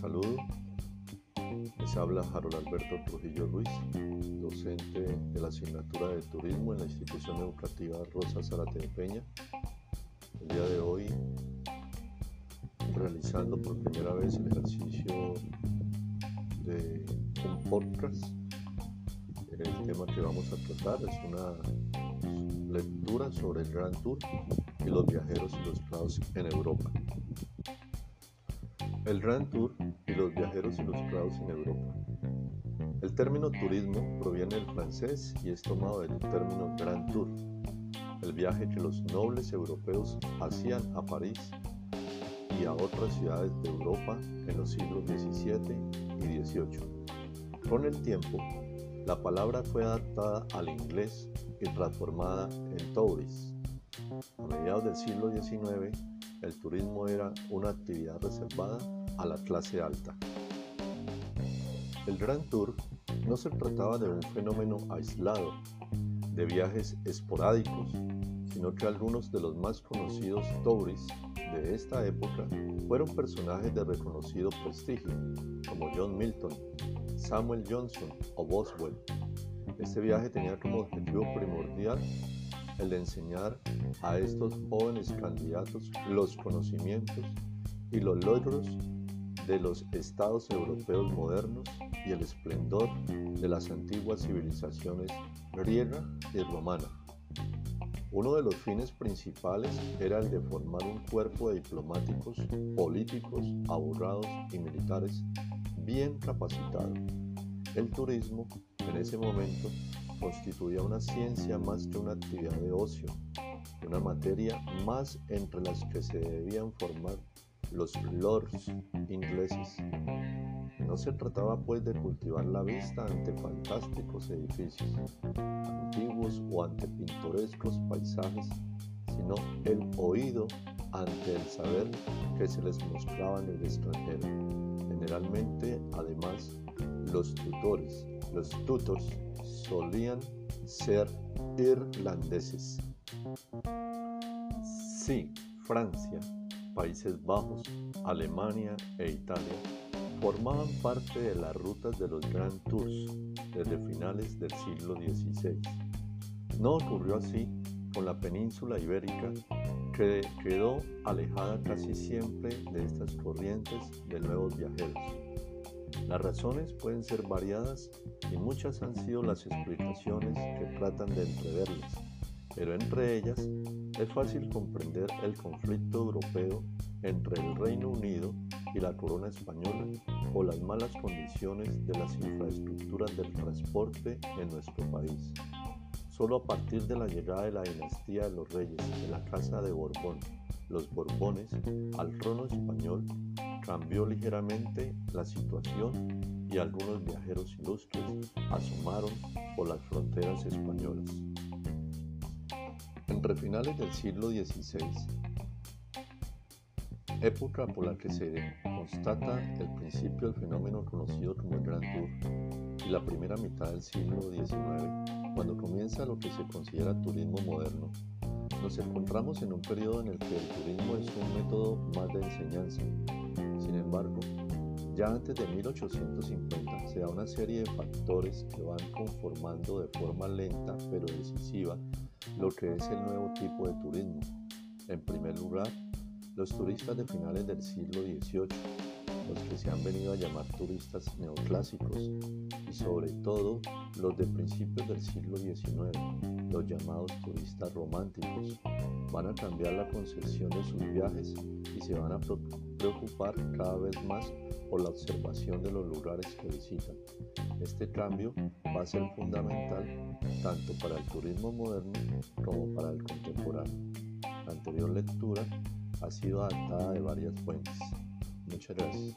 saludo. Les habla Harold Alberto Trujillo Luis, docente de la asignatura de Turismo en la institución educativa Rosa Zarate de Peña. El día de hoy, realizando por primera vez el ejercicio de un podcast. El tema que vamos a tratar es una lectura sobre el Grand Tour y los viajeros ilustrados en Europa. El Grand Tour y los viajeros ilustrados en Europa. El término turismo proviene del francés y es tomado del término Grand Tour, el viaje que los nobles europeos hacían a París y a otras ciudades de Europa en los siglos XVII y XVIII. Con el tiempo, la palabra fue adaptada al inglés y transformada en tourist. A mediados del siglo XIX, el turismo era una actividad reservada a la clase alta. El Grand Tour no se trataba de un fenómeno aislado, de viajes esporádicos, sino que algunos de los más conocidos tours de esta época fueron personajes de reconocido prestigio, como John Milton, Samuel Johnson o Boswell. Este viaje tenía como objetivo primordial el de enseñar a estos jóvenes candidatos los conocimientos y los logros de los estados europeos modernos y el esplendor de las antiguas civilizaciones griega y romana. Uno de los fines principales era el de formar un cuerpo de diplomáticos, políticos, abogados y militares bien capacitado. El turismo, en ese momento, constituía una ciencia más que una actividad de ocio, una materia más entre las que se debían formar los lords ingleses. No se trataba pues de cultivar la vista ante fantásticos edificios antiguos o ante pintorescos paisajes, sino el oído ante el saber que se les mostraba en el extranjero. Generalmente, además, los tutores, los tutors solían ser irlandeses. Sí, Francia, Países Bajos, Alemania e Italia formaban parte de las rutas de los Grand Tours desde finales del siglo XVI. No ocurrió así con la península ibérica, que quedó alejada casi siempre de estas corrientes de nuevos viajeros. Las razones pueden ser variadas y muchas han sido las explicaciones que tratan de entreverlas pero entre ellas es fácil comprender el conflicto europeo entre el Reino Unido y la corona española o las malas condiciones de las infraestructuras del transporte en nuestro país. Solo a partir de la llegada de la dinastía de los reyes de la Casa de Borbón, los Borbones, al trono español, cambió ligeramente la situación y algunos viajeros ilustres asomaron por las fronteras españolas. Entre finales del siglo XVI, época por la que se constata el principio del fenómeno conocido como el Grand Tour, y la primera mitad del siglo XIX, cuando comienza lo que se considera turismo moderno, nos encontramos en un periodo en el que el turismo es un método más de enseñanza. Sin embargo, ya antes de 1850 se da una serie de factores que van conformando de forma lenta pero decisiva lo que es el nuevo tipo de turismo. En primer lugar, los turistas de finales del siglo XVIII, los que se han venido a llamar turistas neoclásicos, y sobre todo los de principios del siglo XIX, los llamados turistas románticos, van a cambiar la concepción de sus viajes y se van a preocupar cada vez más o la observación de los lugares que visitan. Este cambio va a ser fundamental tanto para el turismo moderno como para el contemporáneo. La anterior lectura ha sido adaptada de varias fuentes. Muchas gracias.